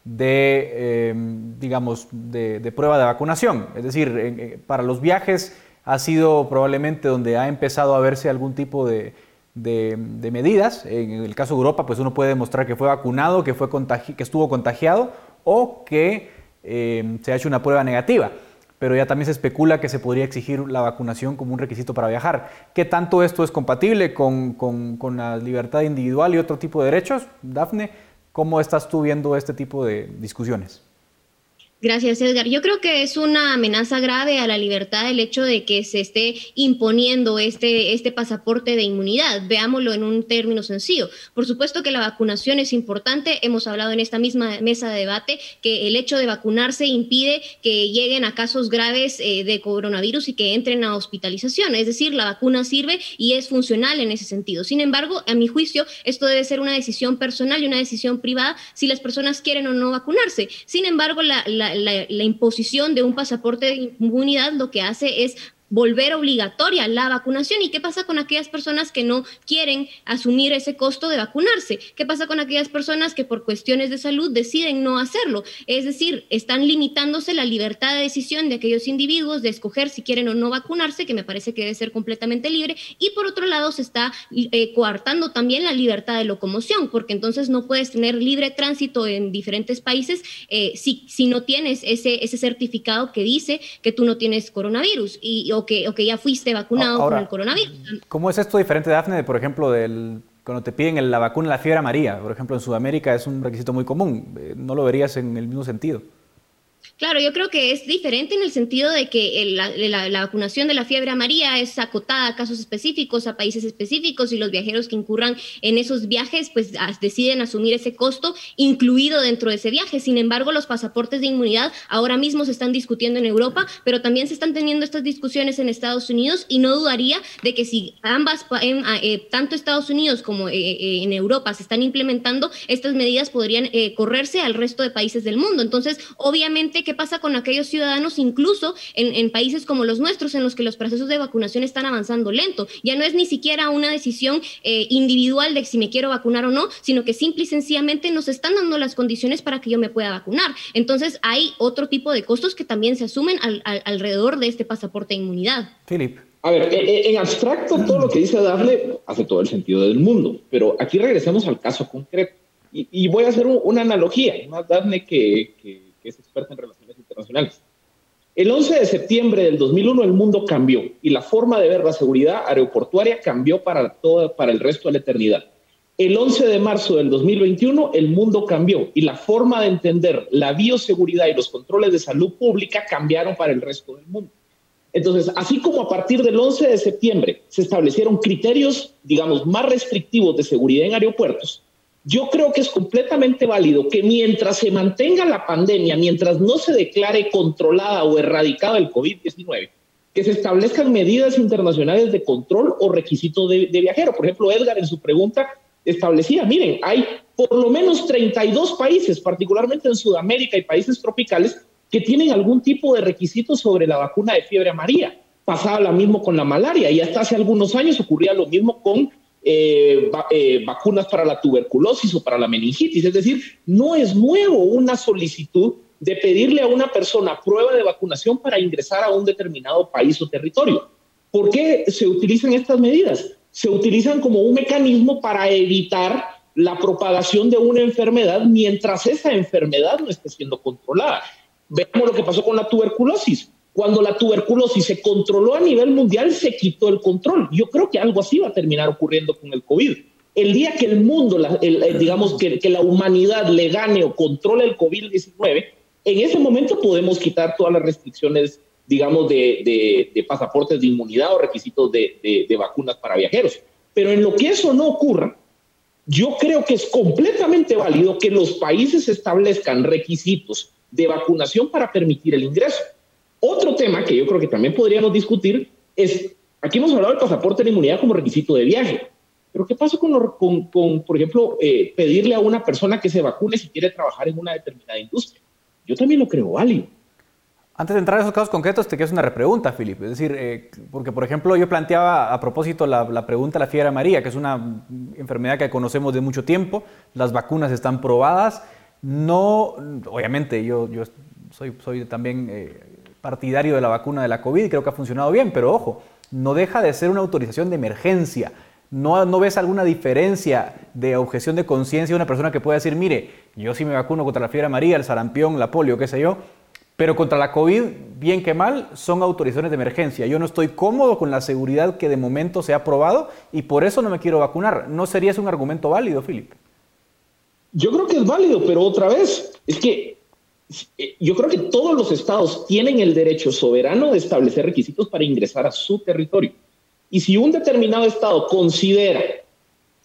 de, eh, digamos, de, prueba de vacunación. Es decir, eh, para los viajes ha sido probablemente donde ha empezado a verse algún tipo de, de, medidas. En el caso de Europa, pues uno puede demostrar que fue vacunado, que, fue contagi que estuvo contagiado o que eh, se ha hecho una prueba negativa. Pero ya también se especula que se podría exigir la vacunación como un requisito para viajar. ¿Qué tanto esto es compatible con, con, con la libertad individual y otro tipo de derechos? Dafne, ¿cómo estás tú viendo este tipo de discusiones? Gracias, Edgar. Yo creo que es una amenaza grave a la libertad el hecho de que se esté imponiendo este, este pasaporte de inmunidad. Veámoslo en un término sencillo. Por supuesto que la vacunación es importante. Hemos hablado en esta misma mesa de debate que el hecho de vacunarse impide que lleguen a casos graves eh, de coronavirus y que entren a hospitalización. Es decir, la vacuna sirve y es funcional en ese sentido. Sin embargo, a mi juicio, esto debe ser una decisión personal y una decisión privada si las personas quieren o no vacunarse. Sin embargo, la la, imposición de un pasaporte de inmunidad lo que hace es volver obligatoria la vacunación. ¿Y qué pasa con aquellas personas que no quieren asumir ese costo de vacunarse? ¿Qué pasa con aquellas personas que por cuestiones de salud deciden no hacerlo? Es decir, están limitándose la libertad de decisión de aquellos individuos de escoger si quieren o no vacunarse, que me parece que debe ser completamente libre. Y por otro lado, se está eh, coartando también la libertad de locomoción, porque entonces no puedes tener libre tránsito en diferentes países eh, si, si no tienes ese, ese certificado que dice que tú no tienes coronavirus. Que, ya fuiste vacunado con el coronavirus. ¿Cómo es esto diferente, Dafne, por ejemplo, del, cuando te piden la vacuna de la fiebre amarilla? Por ejemplo, en Sudamérica es un requisito muy común. Eh, ¿No lo verías en el mismo sentido? Claro, yo creo que es diferente en el sentido de que la, vacunación de la fiebre amarilla es acotada a casos específicos, a países específicos y los viajeros que incurran en esos viajes pues deciden asumir ese costo incluido dentro de ese viaje. Sin embargo, los pasaportes de inmunidad ahora mismo se están discutiendo en Europa, pero también se están teniendo estas discusiones en Estados Unidos y no dudaría de que si ambas, eh, tanto Estados Unidos como eh, eh, en Europa se están implementando, estas medidas podrían correrse al resto de países del mundo. Entonces, obviamente que qué pasa con aquellos ciudadanos, incluso en, países como los nuestros, en los que los procesos de vacunación están avanzando lento. Ya no es ni siquiera una decisión eh, individual de si me quiero vacunar o no, sino que simple y sencillamente nos están dando las condiciones para que yo me pueda vacunar. Entonces hay otro tipo de costos que también se asumen alrededor de este pasaporte de inmunidad. Philip. A ver, en, abstracto todo lo que dice Dafne hace todo el sentido del mundo, pero aquí regresemos al caso concreto. Y, voy a hacer una analogía, más Dafne que, que es experta en relaciones El 11 de septiembre del 2001 el mundo cambió y la forma de ver la seguridad aeroportuaria cambió para, todo, para el resto de la eternidad. El 11 de marzo del 2021 el mundo cambió y la forma de entender la bioseguridad y los controles de salud pública cambiaron para el resto del mundo. Entonces, así como a partir del 11 de septiembre se establecieron criterios, digamos, más restrictivos de seguridad en aeropuertos, yo creo que es completamente válido que mientras se mantenga la pandemia, mientras no se declare controlada o erradicada el COVID-19, que se establezcan medidas internacionales de control o requisitos de, viajero. Por ejemplo, Edgar en su pregunta establecía, miren, hay por lo menos 32 países, particularmente en Sudamérica y países tropicales, que tienen algún tipo de requisito sobre la vacuna de fiebre amarilla. Pasaba lo mismo con la malaria y hasta hace algunos años ocurría lo mismo con eh, eh, vacunas para la tuberculosis o para la meningitis. Es decir, no es nuevo una solicitud de pedirle a una persona prueba de vacunación para ingresar a un determinado país o territorio. ¿Por qué se utilizan estas medidas? Se utilizan como un mecanismo para evitar la propagación de una enfermedad mientras esa enfermedad no esté siendo controlada. Veamos lo que pasó con la tuberculosis cuando la tuberculosis se controló a nivel mundial, se quitó el control. Yo creo que algo así va a terminar ocurriendo con el COVID. El día que el mundo, digamos que, la humanidad le gane o controle el COVID-19, en ese momento podemos quitar todas las restricciones, digamos, de, de, pasaportes de inmunidad o requisitos de, de vacunas para viajeros. Pero en lo que eso no ocurra, yo creo que es completamente válido que los países establezcan requisitos de vacunación para permitir el ingreso. Otro tema que yo creo que también podríamos discutir es, aquí hemos hablado del pasaporte de inmunidad como requisito de viaje, pero ¿qué pasa con, con, por ejemplo, eh, pedirle a una persona que se vacune si quiere trabajar en una determinada industria? Yo también lo creo válido. Antes de entrar en esos casos concretos, te quiero hacer una repregunta, Filipe. Es decir, eh, porque por ejemplo yo planteaba a propósito la, la pregunta de la fiebre amarilla, que es una enfermedad que conocemos de mucho tiempo, las vacunas están probadas, no, obviamente yo, yo soy, soy también eh, partidario de la vacuna de la COVID y creo que ha funcionado bien, pero ojo, no deja de ser una autorización de emergencia. No, no ves alguna diferencia de objeción de conciencia de una persona que pueda decir, mire, yo sí me vacuno contra la fiebre amarilla, el sarampión, la polio, qué sé yo, pero contra la COVID, bien que mal, son autorizaciones de emergencia. Yo no estoy cómodo con la seguridad que de momento se ha probado y por eso no me quiero vacunar. ¿No sería ese un argumento válido, Philip? Yo creo que es válido, pero otra vez, es que yo creo que todos los estados tienen el derecho soberano de establecer requisitos para ingresar a su territorio. Y si un determinado estado considera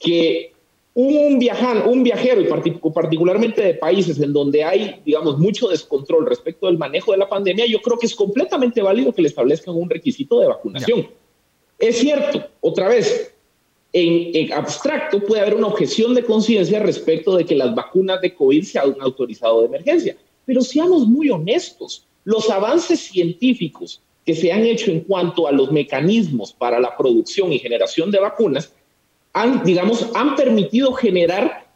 que un, viajan, un viajero, y particularmente de países en donde hay, digamos, mucho descontrol respecto del manejo de la pandemia, yo creo que es completamente válido que le establezcan un requisito de vacunación. Es cierto, otra vez, en, en, abstracto puede haber una objeción de conciencia respecto de que las vacunas de COVID se han autorizado de emergencia. Pero seamos muy honestos, los avances científicos que se han hecho en cuanto a los mecanismos para la producción y generación de vacunas han, digamos, han permitido generar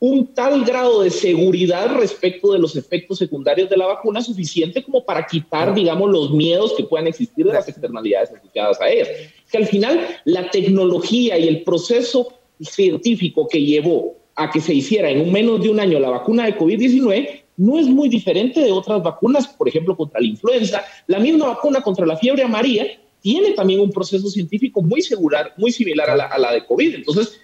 un tal grado de seguridad respecto de los efectos secundarios de la vacuna suficiente como para quitar, digamos, los miedos que puedan existir de las externalidades asociadas a ellas. Que al final la tecnología y el proceso científico que llevó a que se hiciera en menos de un año la vacuna de COVID-19 no es muy diferente de otras vacunas, por ejemplo, contra la influenza. La misma vacuna contra la fiebre amarilla tiene también un proceso científico muy, segurar, muy similar a la, de COVID. Entonces,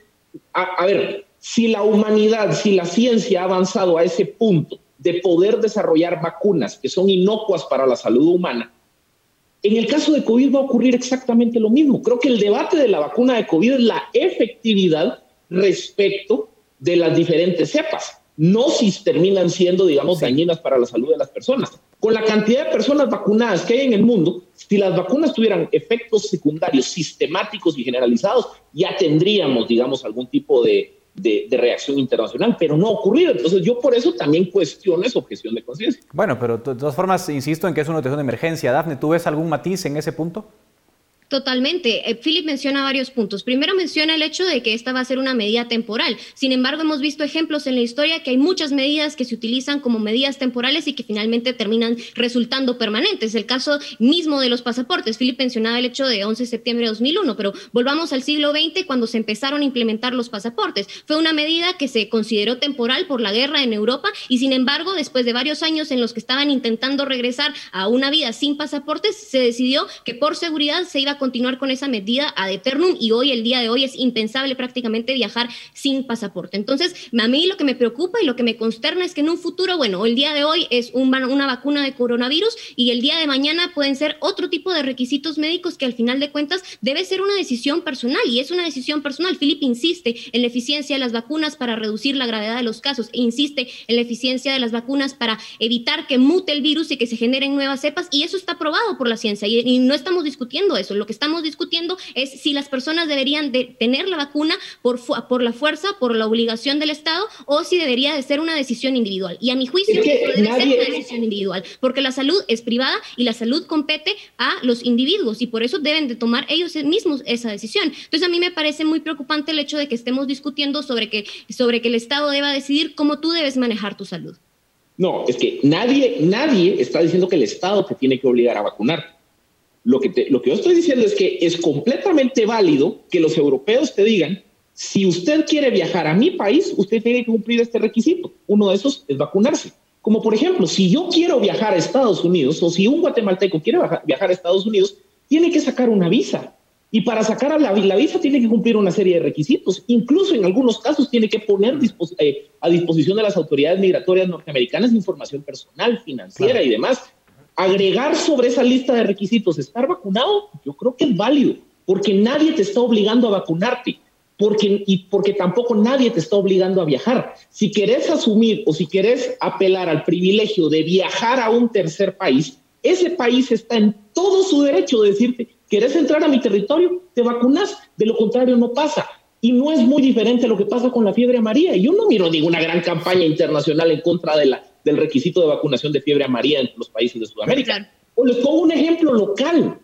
a, ver, si la humanidad, si la ciencia ha avanzado a ese punto de poder desarrollar vacunas que son inocuas para la salud humana, en el caso de COVID va a ocurrir exactamente lo mismo. Creo que el debate de la vacuna de COVID es la efectividad respecto de las diferentes cepas no si terminan siendo, digamos, dañinas para la salud de las personas. Con la cantidad de personas vacunadas que hay en el mundo, si las vacunas tuvieran efectos secundarios sistemáticos y generalizados, ya tendríamos, digamos, algún tipo de, de, reacción internacional, pero no ha ocurrido. Entonces yo por eso también cuestiono esa objeción de conciencia. Bueno, pero de todas formas, insisto en que es una situación de emergencia. Dafne, ¿tú ves algún matiz en ese punto? Totalmente. Eh, Philip menciona varios puntos. Primero menciona el hecho de que esta va a ser una medida temporal. Sin embargo, hemos visto ejemplos en la historia que hay muchas medidas que se utilizan como medidas temporales y que finalmente terminan resultando permanentes. El caso mismo de los pasaportes. Philip mencionaba el hecho de 11 de septiembre de 2001, pero volvamos al siglo XX cuando se empezaron a implementar los pasaportes. Fue una medida que se consideró temporal por la guerra en Europa y sin embargo, después de varios años en los que estaban intentando regresar a una vida sin pasaportes, se decidió que por seguridad se iba continuar con esa medida ad eternum y hoy, el día de hoy, es impensable prácticamente viajar sin pasaporte. Entonces, a mí lo que me preocupa y lo que me consterna es que en un futuro, bueno, el día de hoy es una vacuna de coronavirus y el día de mañana pueden ser otro tipo de requisitos médicos que al final de cuentas debe ser una decisión personal y es una decisión personal. Philip insiste en la eficiencia de las vacunas para reducir la gravedad de los casos e insiste en la eficiencia de las vacunas para evitar que mute el virus y que se generen nuevas cepas y eso está probado por la ciencia y, y no estamos discutiendo eso. Lo que estamos discutiendo es si las personas deberían de tener la vacuna por, por la fuerza, por la obligación del Estado, o si debería de ser una decisión individual. Y a mi juicio, debe ser una decisión individual, porque la salud es privada y la salud compete a los individuos y por eso deben de tomar ellos mismos esa decisión. Entonces a mí me parece muy preocupante el hecho de que estemos discutiendo sobre que, sobre que el Estado deba decidir cómo tú debes manejar tu salud. No, es que nadie, nadie está diciendo que el Estado te tiene que obligar a vacunar. Lo que, lo que yo estoy diciendo es que es completamente válido que los europeos te digan, si usted quiere viajar a mi país, usted tiene que cumplir este requisito. Uno de esos es vacunarse. Como por ejemplo, si yo quiero viajar a Estados Unidos o si un guatemalteco quiere viajar a Estados Unidos, tiene que sacar una visa. Y para sacar la, la, visa tiene que cumplir una serie de requisitos. Incluso en algunos casos tiene que poner eh, a disposición de las autoridades migratorias norteamericanas información personal, financiera y demás agregar sobre esa lista de requisitos estar vacunado, yo creo que es válido, porque nadie te está obligando a vacunarte, porque, y porque tampoco nadie te está obligando a viajar. Si querés asumir o si querés apelar al privilegio de viajar a un tercer país, ese país está en todo su derecho de decirte, ¿querés entrar a mi territorio? Te vacunas, de lo contrario no pasa. Y no es muy diferente a lo que pasa con la fiebre amarilla. Yo no miro ninguna gran campaña internacional en contra de la, del requisito de vacunación de fiebre amarilla en los países de Sudamérica. O les pongo un ejemplo local.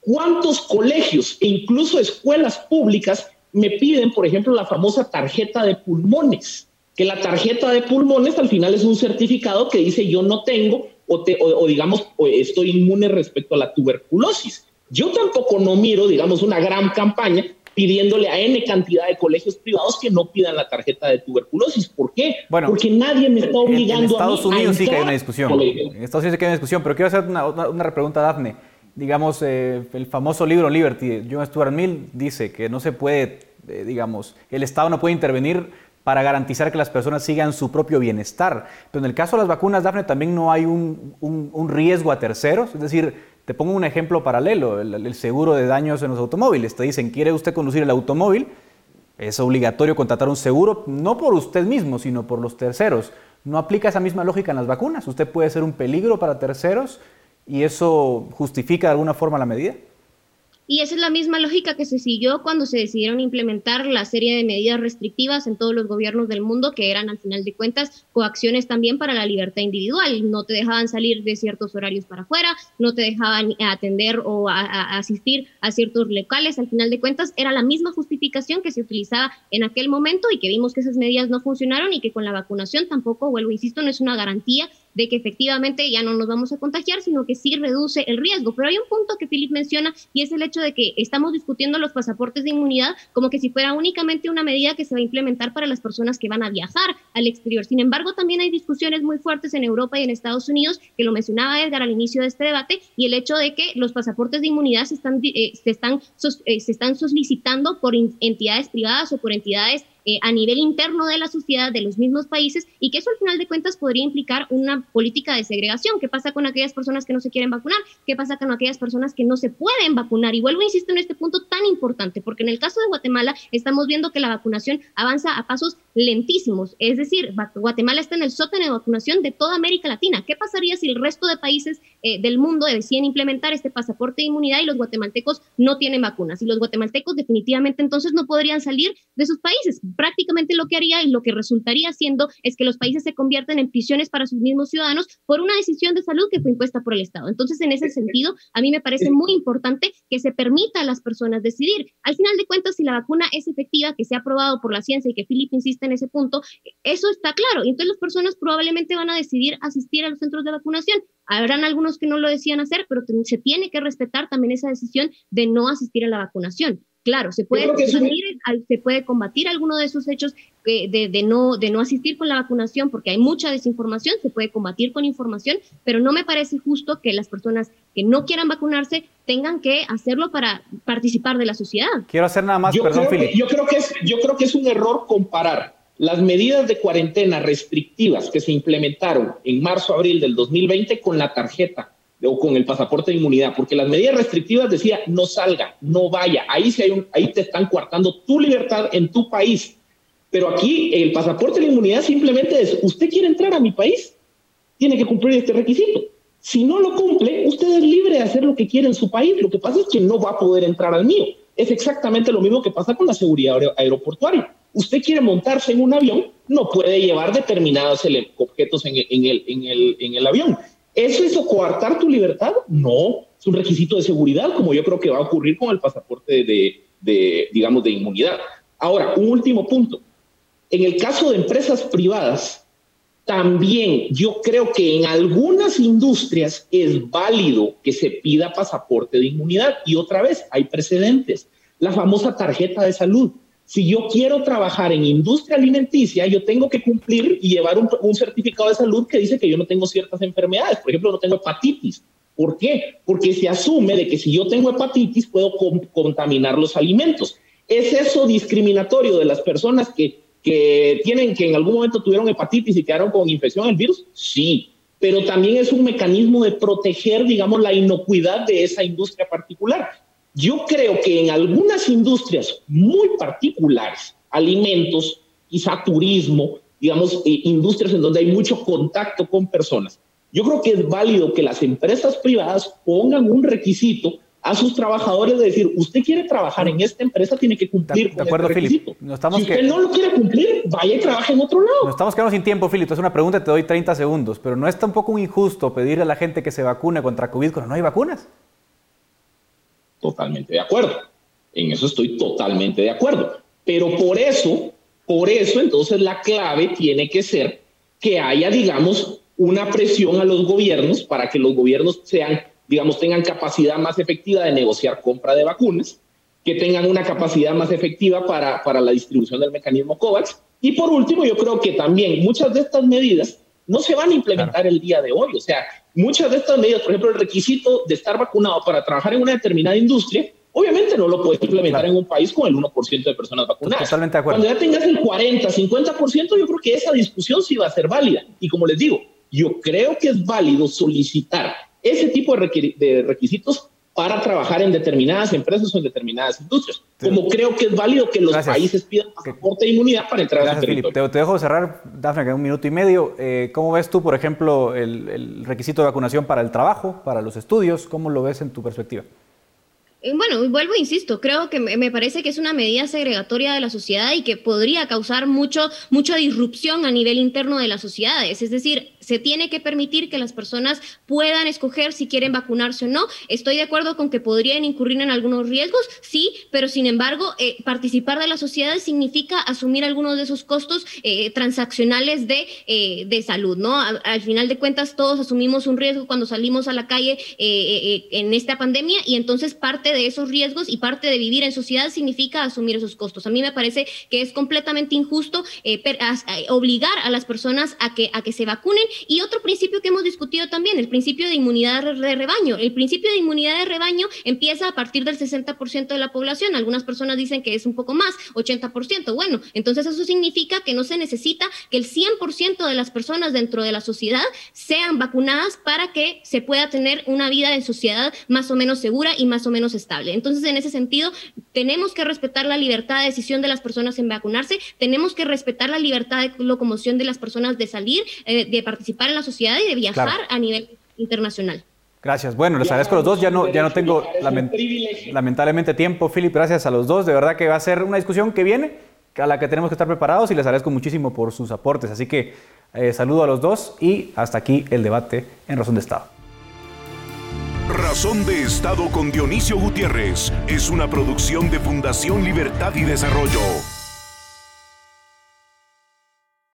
¿Cuántos colegios e incluso escuelas públicas me piden, por ejemplo, la famosa tarjeta de pulmones? Que la tarjeta de pulmones al final es un certificado que dice yo no tengo o, o digamos estoy inmune respecto a la tuberculosis. Yo tampoco no miro, digamos, una gran campaña pidiéndole a N cantidad de colegios privados que no pidan la tarjeta de tuberculosis. ¿Por qué? Bueno, Porque nadie me está obligando en Estados Unidos sí que hay una discusión. En Estados Unidos sí que hay una discusión, pero quiero hacer una, una, repregunta a Dafne. Digamos, eh, el famoso libro Liberty, John Stuart Mill dice que no se puede, eh, digamos, el Estado no puede intervenir para garantizar que las personas sigan su propio bienestar. Pero en el caso de las vacunas, Dafne, también no hay un, riesgo a terceros. Es decir, te pongo un ejemplo paralelo, el, seguro de daños en los automóviles. Te dicen, ¿quiere usted conducir el automóvil? Es obligatorio contratar un seguro, no por usted mismo, sino por los terceros. ¿No aplica esa misma lógica en las vacunas? ¿Usted puede ser un peligro para terceros y eso justifica de alguna forma la medida? Y esa es la misma lógica que se siguió cuando se decidieron implementar la serie de medidas restrictivas en todos los gobiernos del mundo, que eran al final de cuentas coacciones también para la libertad individual. No te dejaban salir de ciertos horarios para afuera, no te dejaban atender o asistir a ciertos locales. Al final de cuentas era la misma justificación que se utilizaba en aquel momento y que vimos que esas medidas no funcionaron y que con la vacunación tampoco, vuelvo, insisto, no es una garantía de que efectivamente ya no nos vamos a contagiar, sino que sí reduce el riesgo. Pero hay un punto que Philip menciona y es el hecho de que estamos discutiendo los pasaportes de inmunidad como que si fuera únicamente una medida que se va a implementar para las personas que van a viajar al exterior. Sin embargo, también hay discusiones muy fuertes en Europa y en Estados Unidos, que lo mencionaba Edgar al inicio de este debate, y el hecho de que los pasaportes de inmunidad se están, eh, se están, eh, se están solicitando por entidades privadas o por entidades eh, a nivel interno de la sociedad, de los mismos países, y que eso al final de cuentas podría implicar una política de segregación. ¿Qué pasa con aquellas personas que no se quieren vacunar? ¿Qué pasa con aquellas personas que no se pueden vacunar? Y vuelvo a insistir en este punto tan importante, porque en el caso de Guatemala estamos viendo que la vacunación avanza a pasos lentísimos. Es decir, Guatemala está en el sótano de vacunación de toda América Latina. ¿Qué pasaría si el resto de países eh, del mundo deciden implementar este pasaporte de inmunidad y los guatemaltecos no tienen vacunas? Y los guatemaltecos definitivamente entonces no podrían salir de sus países prácticamente lo que haría y lo que resultaría siendo es que los países se convierten en prisiones para sus mismos ciudadanos por una decisión de salud que fue impuesta por el Estado. Entonces, en ese sentido, a mí me parece muy importante que se permita a las personas decidir. Al final de cuentas, si la vacuna es efectiva, que se ha probado por la ciencia y que Philip insiste en ese punto, eso está claro. Y entonces las personas probablemente van a decidir asistir a los centros de vacunación. Habrán algunos que no lo decían hacer, pero se tiene que respetar también esa decisión de no asistir a la vacunación. Claro, se puede, combatir, se puede combatir alguno de esos hechos de, no, de no asistir con la vacunación porque hay mucha desinformación, se puede combatir con información, pero no me parece justo que las personas que no quieran vacunarse tengan que hacerlo para participar de la sociedad. Quiero hacer nada más, yo perdón, creo yo, creo que es, yo creo que es un error comparar las medidas de cuarentena restrictivas que se implementaron en marzo-abril del 2020 con la tarjeta o con el pasaporte de inmunidad, porque las medidas restrictivas decía no salga, no vaya, ahí, sí hay un, ahí te están coartando tu libertad en tu país. Pero aquí el pasaporte de inmunidad simplemente es, usted quiere entrar a mi país, tiene que cumplir este requisito. Si no lo cumple, usted es libre de hacer lo que quiere en su país. Lo que pasa es que no va a poder entrar al mío. Es exactamente lo mismo que pasa con la seguridad aeroportuaria. Usted quiere montarse en un avión, no puede llevar determinados objetos en el, en el, en el avión. ¿Eso es coartar tu libertad? No, es un requisito de seguridad, como yo creo que va a ocurrir con el pasaporte de, digamos, de inmunidad. Ahora, un último punto. En el caso de empresas privadas, también yo creo que en algunas industrias es válido que se pida pasaporte de inmunidad. Y otra vez, hay precedentes. La famosa tarjeta de salud si yo quiero trabajar en industria alimenticia, yo tengo que cumplir y llevar un, certificado de salud que dice que yo no tengo ciertas enfermedades. Por ejemplo, no tengo hepatitis. ¿Por qué? Porque se asume de que si yo tengo hepatitis puedo contaminar los alimentos. ¿Es eso discriminatorio de las personas que, que tienen, que en algún momento tuvieron hepatitis y quedaron con infección del virus? Sí, pero también es un mecanismo de proteger, digamos, la inocuidad de esa industria particular. Yo creo que en algunas industrias muy particulares, alimentos, quizá turismo, digamos, eh, industrias en donde hay mucho contacto con personas, yo creo que es válido que las empresas privadas pongan un requisito a sus trabajadores de decir, usted quiere trabajar en esta empresa, tiene que cumplir de, acuerdo, este requisito. No estamos si usted no lo quiere cumplir, vaya y trabaje en otro lado. Nos estamos quedando sin tiempo, Filipe. Es una pregunta, te doy 30 segundos. Pero ¿no es tampoco injusto pedirle a la gente que se vacune contra COVID cuando no hay vacunas? Totalmente de acuerdo. En eso estoy totalmente de acuerdo. Pero por eso, por eso entonces la clave tiene que ser que haya, digamos, una presión a los gobiernos para que los gobiernos sean, digamos, tengan capacidad más efectiva de negociar compra de vacunas, que tengan una capacidad más efectiva para, para la distribución del mecanismo COVAX. Y por último, yo creo que también muchas de estas medidas no se van a implementar el día de hoy. O sea, muchas de estas medidas, por ejemplo, el requisito de estar vacunado para trabajar en una determinada industria, Obviamente no lo puedes implementar en un país con el 1% de personas vacunadas. Totalmente de acuerdo. Cuando ya tengas el 40, 50%, yo creo que esa discusión sí va a ser válida. Y como les digo, yo creo que es válido solicitar ese tipo de requisitos para trabajar en determinadas empresas o en determinadas industrias. Como creo que es válido que los países pidan pasaporte de inmunidad para entrar Gracias, a su territorio. Te, dejo cerrar, Dafne, que un minuto y medio. Eh, ¿Cómo ves tú, por ejemplo, el requisito de vacunación para el trabajo, para los estudios? ¿Cómo lo ves en tu perspectiva? Eh, bueno, vuelvo e insisto, creo que me parece que es una medida segregatoria de la sociedad y que podría causar mucho, mucha disrupción a nivel interno de las sociedades. Es decir, se tiene que permitir que las personas puedan escoger si quieren vacunarse o no. Estoy de acuerdo con que podrían incurrir en algunos riesgos, sí, pero sin embargo, eh, participar de la sociedad significa asumir algunos de esos costos eh, transaccionales de, de salud, ¿no? al final de cuentas, todos asumimos un riesgo cuando salimos a la calle en esta pandemia y entonces parte de esos riesgos y parte de vivir en sociedad significa asumir esos costos. A mí me parece que es completamente injusto eh, eh, obligar a las personas a que, a que se vacunen. Y otro principio que hemos discutido también, el principio de inmunidad de rebaño. El principio de inmunidad de rebaño empieza a partir del 60% de la población. Algunas personas dicen que es un poco más, 80%. Bueno, entonces eso significa que no se necesita que el 100% de las personas dentro de la sociedad sean vacunadas para que se pueda tener una vida en sociedad más o menos segura y más o menos estable. Entonces, en ese sentido, tenemos que respetar la libertad de decisión de las personas en vacunarse, tenemos que respetar la libertad de locomoción de las personas de salir, eh, de participar en la sociedad y de viajar a nivel internacional. Gracias. Bueno, les agradezco a los dos. Ya no, ya no tengo lamentablemente tiempo, Philip. Gracias a los dos. De verdad que va a ser una discusión que viene, a la que tenemos que estar preparados y les agradezco muchísimo por sus aportes. Así que eh, saludo a los dos y hasta aquí el debate en Razón de Estado. Razón de Estado con Dionisio Gutiérrez es una producción de Fundación Libertad y Desarrollo.